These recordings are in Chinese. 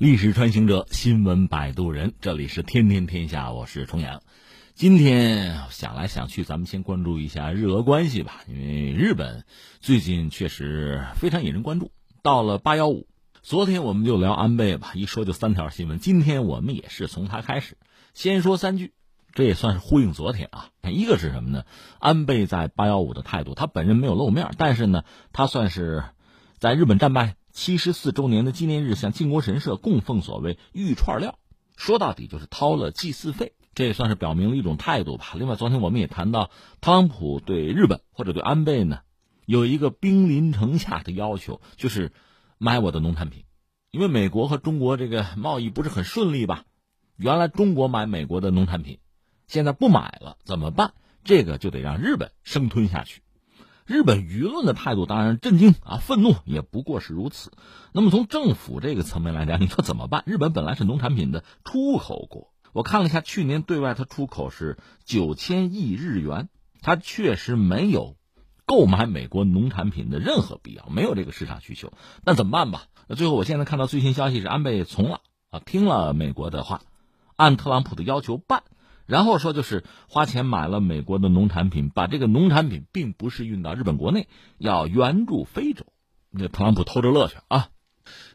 历史穿行者，新闻摆渡人，这里是天天天下，我是重阳。今天想来想去，咱们先关注一下日俄关系吧，因为日本最近确实非常引人关注。到了八幺五，昨天我们就聊安倍吧，一说就三条新闻。今天我们也是从他开始，先说三句，这也算是呼应昨天啊。一个是什么呢？安倍在八幺五的态度，他本人没有露面，但是呢，他算是在日本战败。七十四周年的纪念日，向靖国神社供奉所谓玉串料，说到底就是掏了祭祀费，这也算是表明了一种态度吧。另外，昨天我们也谈到，特朗普对日本或者对安倍呢，有一个兵临城下的要求，就是买我的农产品，因为美国和中国这个贸易不是很顺利吧？原来中国买美国的农产品，现在不买了，怎么办？这个就得让日本生吞下去。日本舆论的态度当然震惊啊，愤怒也不过是如此。那么从政府这个层面来讲，你说怎么办？日本本来是农产品的出口国，我看了一下，去年对外它出口是九千亿日元，它确实没有购买美国农产品的任何必要，没有这个市场需求。那怎么办吧？那最后我现在看到最新消息是安倍从了啊，听了美国的话，按特朗普的要求办。然后说就是花钱买了美国的农产品，把这个农产品并不是运到日本国内，要援助非洲。那特朗普偷着乐去啊！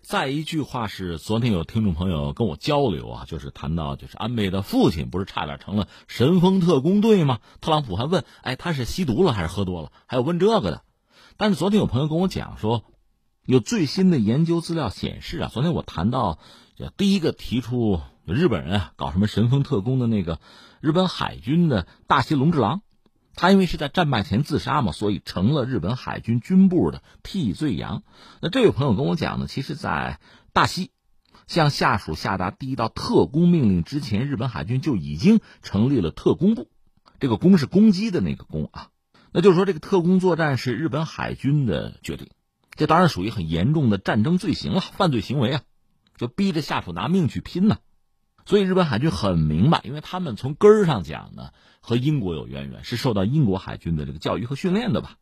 再一句话是，昨天有听众朋友跟我交流啊，就是谈到就是安倍的父亲不是差点成了神风特工队吗？特朗普还问，哎，他是吸毒了还是喝多了？还有问这个的。但是昨天有朋友跟我讲说，有最新的研究资料显示啊，昨天我谈到，第一个提出。日本人啊，搞什么神风特工的那个日本海军的大西龙之郎，他因为是在战败前自杀嘛，所以成了日本海军军部的替罪羊。那这位朋友跟我讲呢，其实，在大西向下属下达第一道特工命令之前，日本海军就已经成立了特工部。这个“工”是攻击的那个“工”啊，那就是说这个特工作战是日本海军的决定。这当然属于很严重的战争罪行了，犯罪行为啊，就逼着下属拿命去拼呢。所以日本海军很明白，因为他们从根儿上讲呢，和英国有渊源，是受到英国海军的这个教育和训练的吧，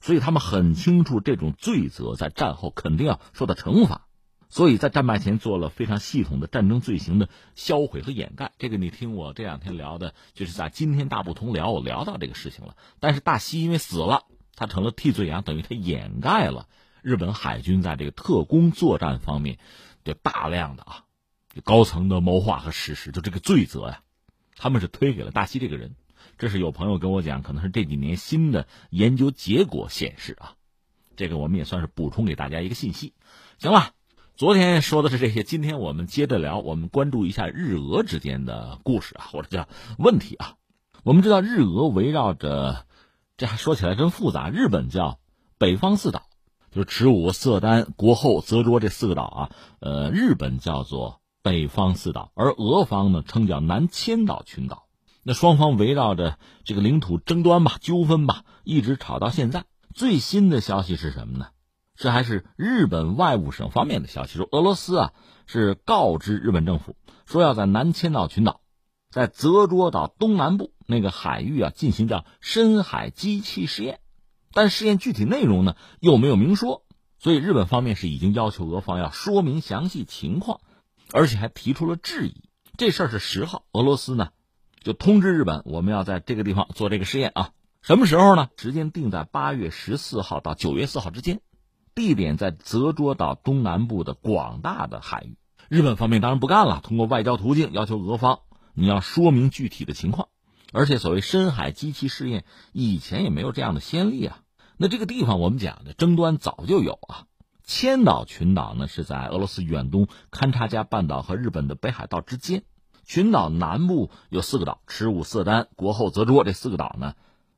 所以他们很清楚这种罪责在战后肯定要受到惩罚，所以在战败前做了非常系统的战争罪行的销毁和掩盖。这个你听我这两天聊的，就是在今天大不同聊，我聊到这个事情了。但是大西因为死了，他成了替罪羊，等于他掩盖了日本海军在这个特工作战方面的大量的啊。高层的谋划和实施，就这个罪责呀，他们是推给了大西这个人。这是有朋友跟我讲，可能是这几年新的研究结果显示啊。这个我们也算是补充给大家一个信息。行了，昨天说的是这些，今天我们接着聊，我们关注一下日俄之间的故事啊，或者叫问题啊。我们知道日俄围绕着，这还说起来真复杂。日本叫北方四岛，就是池武、色丹、国后、泽卓这四个岛啊。呃，日本叫做。北方四岛，而俄方呢称叫南千岛群岛。那双方围绕着这个领土争端吧、纠纷吧，一直吵到现在。最新的消息是什么呢？这还是日本外务省方面的消息，说俄罗斯啊是告知日本政府，说要在南千岛群岛，在泽捉岛东南部那个海域啊进行叫深海机器试验，但试验具体内容呢又没有明说，所以日本方面是已经要求俄方要说明详细情况。而且还提出了质疑，这事儿是十号，俄罗斯呢就通知日本，我们要在这个地方做这个试验啊，什么时候呢？时间定在八月十四号到九月四号之间，地点在泽捉岛东南部的广大的海域。日本方面当然不干了，通过外交途径要求俄方你要说明具体的情况，而且所谓深海机器试验以前也没有这样的先例啊。那这个地方我们讲的争端早就有啊。千岛群岛呢是在俄罗斯远东勘察加半岛和日本的北海道之间，群岛南部有四个岛：池武、色丹、国后、泽捉。这四个岛呢，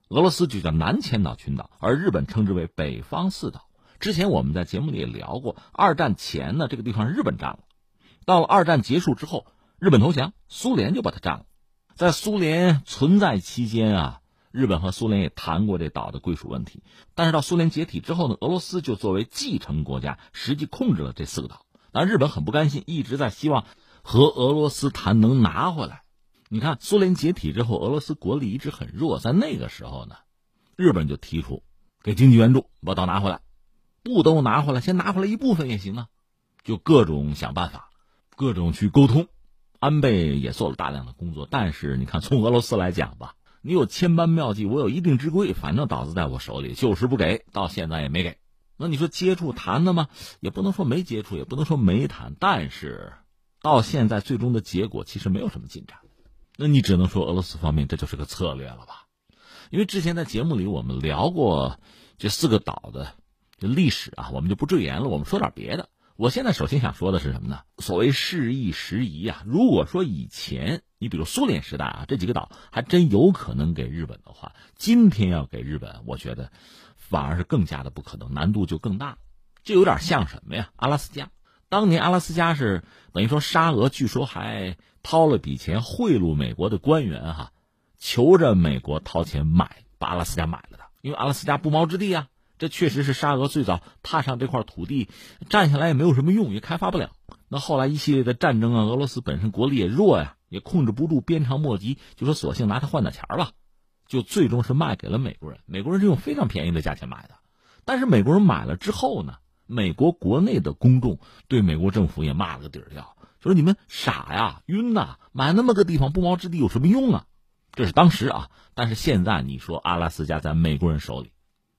俄罗斯就叫南千岛群岛，而日本称之为北方四岛。之前我们在节目里也聊过，二战前呢这个地方日本占了，到了二战结束之后，日本投降，苏联就把它占了。在苏联存在期间啊。日本和苏联也谈过这岛的归属问题，但是到苏联解体之后呢，俄罗斯就作为继承国家，实际控制了这四个岛。但日本很不甘心，一直在希望和俄罗斯谈能拿回来。你看，苏联解体之后，俄罗斯国力一直很弱，在那个时候呢，日本就提出给经济援助，把岛拿回来，不都拿回来，先拿回来一部分也行啊，就各种想办法。各种去沟通。安倍也做了大量的工作，但是你看，从俄罗斯来讲吧，你有千般妙计，我有一定之规，反正岛子在我手里，就是不给，到现在也没给。那你说接触谈的吗？也不能说没接触，也不能说没谈，但是到现在最终的结果其实没有什么进展。那你只能说俄罗斯方面这就是个策略了吧？因为之前在节目里我们聊过这四个岛的这历史啊，我们就不赘言了。我们说点别的。我现在首先想说的是什么呢？所谓适宜时宜啊，如果说以前你比如苏联时代啊，这几个岛还真有可能给日本的话，今天要给日本，我觉得反而是更加的不可能，难度就更大。就有点像什么呀？阿拉斯加，当年阿拉斯加是等于说沙俄，据说还掏了笔钱贿赂美国的官员哈，求着美国掏钱买把阿拉斯加买了的，因为阿拉斯加不毛之地啊。这确实是沙俄最早踏上这块土地，占下来也没有什么用，也开发不了。那后来一系列的战争啊，俄罗斯本身国力也弱呀，也控制不住鞭长莫及，就说索性拿它换点钱吧，就最终是卖给了美国人。美国人是用非常便宜的价钱买的，但是美国人买了之后呢，美国国内的公众对美国政府也骂了个底儿掉，说你们傻呀、晕呐，买那么个地方不毛之地有什么用啊？这是当时啊，但是现在你说阿拉斯加在美国人手里。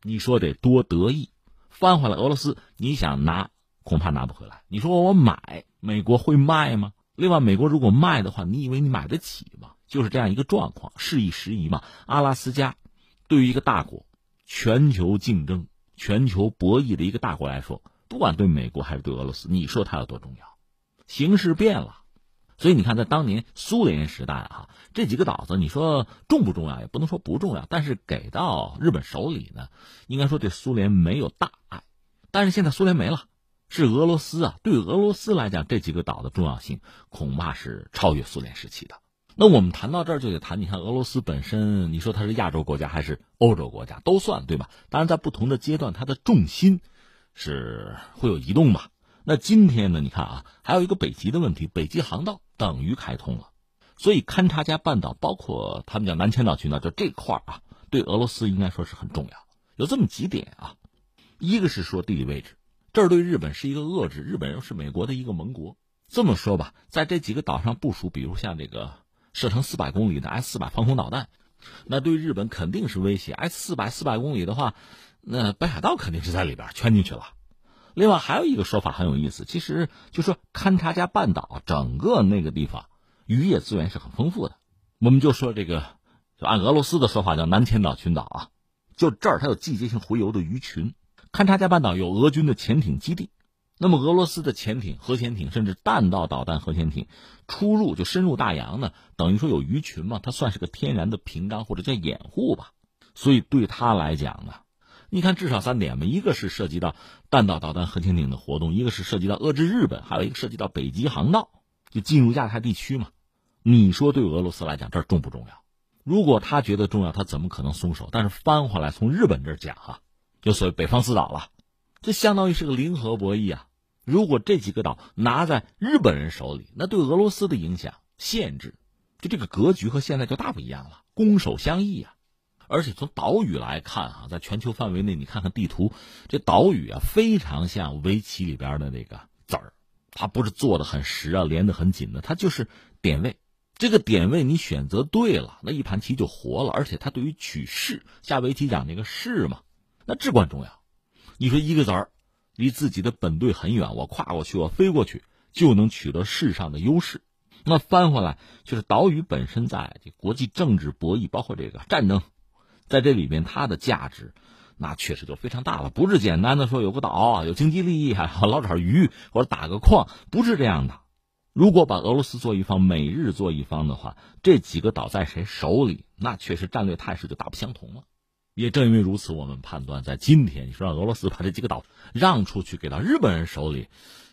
你说得多得意，翻回来俄罗斯，你想拿恐怕拿不回来。你说我买，美国会卖吗？另外，美国如果卖的话，你以为你买得起吗？就是这样一个状况，适宜时宜嘛。阿拉斯加对于一个大国、全球竞争、全球博弈的一个大国来说，不管对美国还是对俄罗斯，你说它有多重要？形势变了。所以你看，在当年苏联时代啊，这几个岛子，你说重不重要？也不能说不重要。但是给到日本手里呢，应该说对苏联没有大碍。但是现在苏联没了，是俄罗斯啊。对俄罗斯来讲，这几个岛的重要性恐怕是超越苏联时期的。那我们谈到这儿，就得谈，你看俄罗斯本身，你说它是亚洲国家还是欧洲国家，都算对吧？当然，在不同的阶段，它的重心是会有移动吧。那今天呢？你看啊，还有一个北极的问题，北极航道。等于开通了，所以勘察加半岛，包括他们讲南千岛群岛，就这块啊，对俄罗斯应该说是很重要。有这么几点啊，一个是说地理位置，这儿对日本是一个遏制，日本又是美国的一个盟国。这么说吧，在这几个岛上部署，比如像这个射程四百公里的 S 四百防空导弹，那对日本肯定是威胁。S 四百四百公里的话，那北海道肯定是在里边圈进去了。另外还有一个说法很有意思，其实就说勘察加半岛整个那个地方渔业资源是很丰富的。我们就说这个，就按俄罗斯的说法叫南千岛群岛啊，就这儿它有季节性洄游的鱼群。勘察加半岛有俄军的潜艇基地，那么俄罗斯的潜艇、核潜艇甚至弹道导弹核潜艇出入就深入大洋呢，等于说有鱼群嘛，它算是个天然的屏障或者叫掩护吧。所以对他来讲呢。你看，至少三点嘛，一个是涉及到弹道导弹核潜艇的活动，一个是涉及到遏制日本，还有一个涉及到北极航道，就进入亚太地区嘛。你说对俄罗斯来讲，这重不重要？如果他觉得重要，他怎么可能松手？但是翻回来从日本这儿讲哈，就所谓北方四岛了，这相当于是个零和博弈啊。如果这几个岛拿在日本人手里，那对俄罗斯的影响限制，就这个格局和现在就大不一样了，攻守相异啊。而且从岛屿来看啊，在全球范围内，你看看地图，这岛屿啊，非常像围棋里边的那个子儿，它不是做的很实啊，连的很紧的，它就是点位。这个点位你选择对了，那一盘棋就活了。而且它对于取势，下围棋讲那个势嘛，那至关重要。你说一个子儿离自己的本队很远，我跨过去，我飞过去，就能取得势上的优势。那翻回来就是岛屿本身在这国际政治博弈，包括这个战争。在这里面，它的价值，那确实就非常大了。不是简单的说有个岛有经济利益，还 捞点鱼或者打个矿，不是这样的。如果把俄罗斯做一方，美日做一方的话，这几个岛在谁手里，那确实战略态势就大不相同了。也正因为如此，我们判断，在今天，你说让俄罗斯把这几个岛让出去给到日本人手里，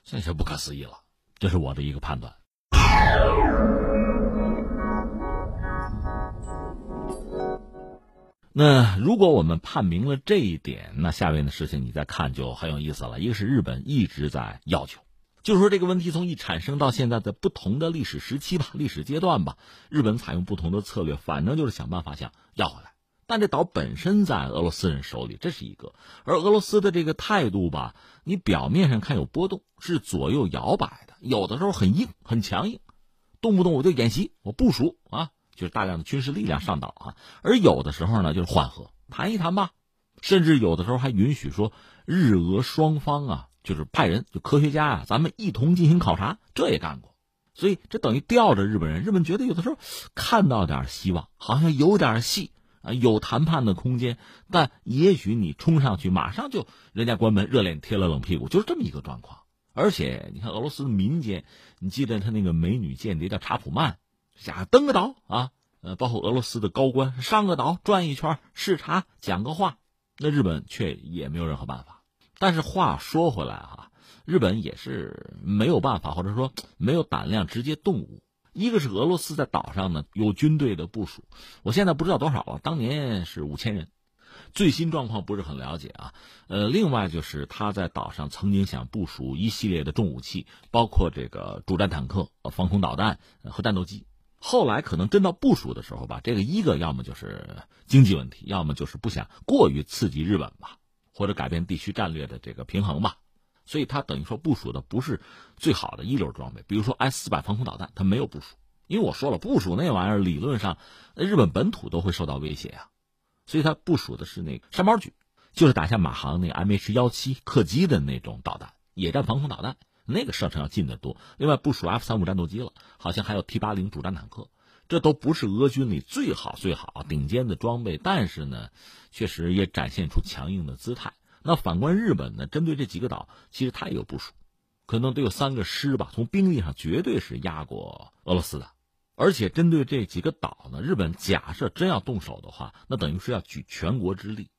这就不可思议了。这是我的一个判断。那如果我们判明了这一点，那下面的事情你再看就很有意思了。一个是日本一直在要求，就是说这个问题从一产生到现在的不同的历史时期吧、历史阶段吧，日本采用不同的策略，反正就是想办法想要回来。但这岛本身在俄罗斯人手里，这是一个。而俄罗斯的这个态度吧，你表面上看有波动，是左右摇摆的，有的时候很硬、很强硬，动不动我就演习，我部署啊，就是大量的军事力量上岛啊。而有的时候呢，就是缓和，谈一谈吧，甚至有的时候还允许说日俄双方啊，就是派人，就科学家啊，咱们一同进行考察，这也干过。所以这等于吊着日本人，日本觉得有的时候看到点希望，好像有点戏。啊，有谈判的空间，但也许你冲上去，马上就人家关门，热脸贴了冷屁股，就是这么一个状况。而且你看俄罗斯的民间，你记得他那个美女间谍叫查普曼，下登个岛啊，呃，包括俄罗斯的高官上个岛转一圈视察讲个话，那日本却也没有任何办法。但是话说回来哈，日本也是没有办法，或者说没有胆量直接动武。一个是俄罗斯在岛上呢有军队的部署，我现在不知道多少了，当年是五千人，最新状况不是很了解啊。呃，另外就是他在岛上曾经想部署一系列的重武器，包括这个主战坦克、防空导弹和战斗机。后来可能真到部署的时候吧，这个一个要么就是经济问题，要么就是不想过于刺激日本吧，或者改变地区战略的这个平衡吧。所以他等于说部署的不是最好的一流装备，比如说 S 四百防空导弹，他没有部署，因为我说了，部署那玩意儿理论上日本本土都会受到威胁啊，所以他部署的是那个山猫举，就是打下马航那 MH 幺七客机的那种导弹，野战防空导弹，那个射程要近得多。另外部署 F 三五战斗机了，好像还有 T 八零主战坦克，这都不是俄军里最好最好顶尖的装备，但是呢，确实也展现出强硬的姿态。那反观日本呢？针对这几个岛，其实它也有部署，可能得有三个师吧。从兵力上绝对是压过俄罗斯的。而且针对这几个岛呢，日本假设真要动手的话，那等于是要举全国之力。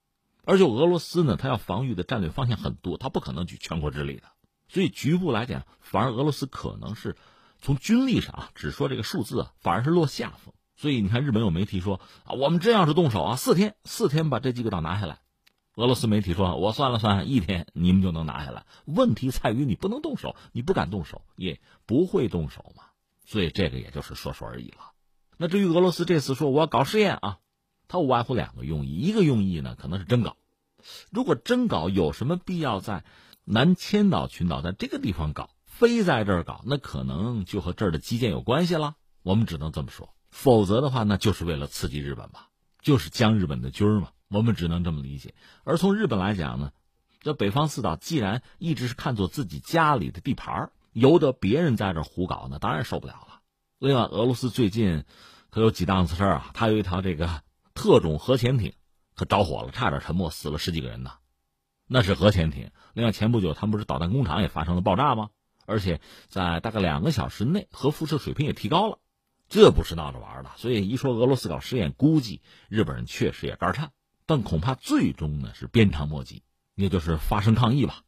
而且俄罗斯呢，它要防御的战略方向很多，它不可能举全国之力的。所以局部来讲，反而俄罗斯可能是从军力上啊，只说这个数字，反而是落下风。所以你看，日本有媒体说啊，我们真要是动手啊，四天四天把这几个岛拿下来。俄罗斯媒体说：“我算了算，一天你们就能拿下来。问题在于你不能动手，你不敢动手，也不会动手嘛。所以这个也就是说说而已了。那至于俄罗斯这次说我要搞试验啊，它无外乎两个用意。一个用意呢，可能是真搞。如果真搞，有什么必要在南千岛群岛在这个地方搞，非在这儿搞，那可能就和这儿的基建有关系了。我们只能这么说。否则的话，那就是为了刺激日本吧，就是将日本的军儿嘛。”我们只能这么理解，而从日本来讲呢，这北方四岛既然一直是看作自己家里的地盘由得别人在这胡搞，那当然受不了了。另外，俄罗斯最近可有几档子事儿啊，他有一条这个特种核潜艇，可着火了，差点沉没，死了十几个人呢。那是核潜艇。另外，前不久他们不是导弹工厂也发生了爆炸吗？而且在大概两个小时内，核辐射水平也提高了，这不是闹着玩的。所以一说俄罗斯搞实验，估计日本人确实也肝颤。但恐怕最终呢是鞭长莫及，也就是发生抗议吧。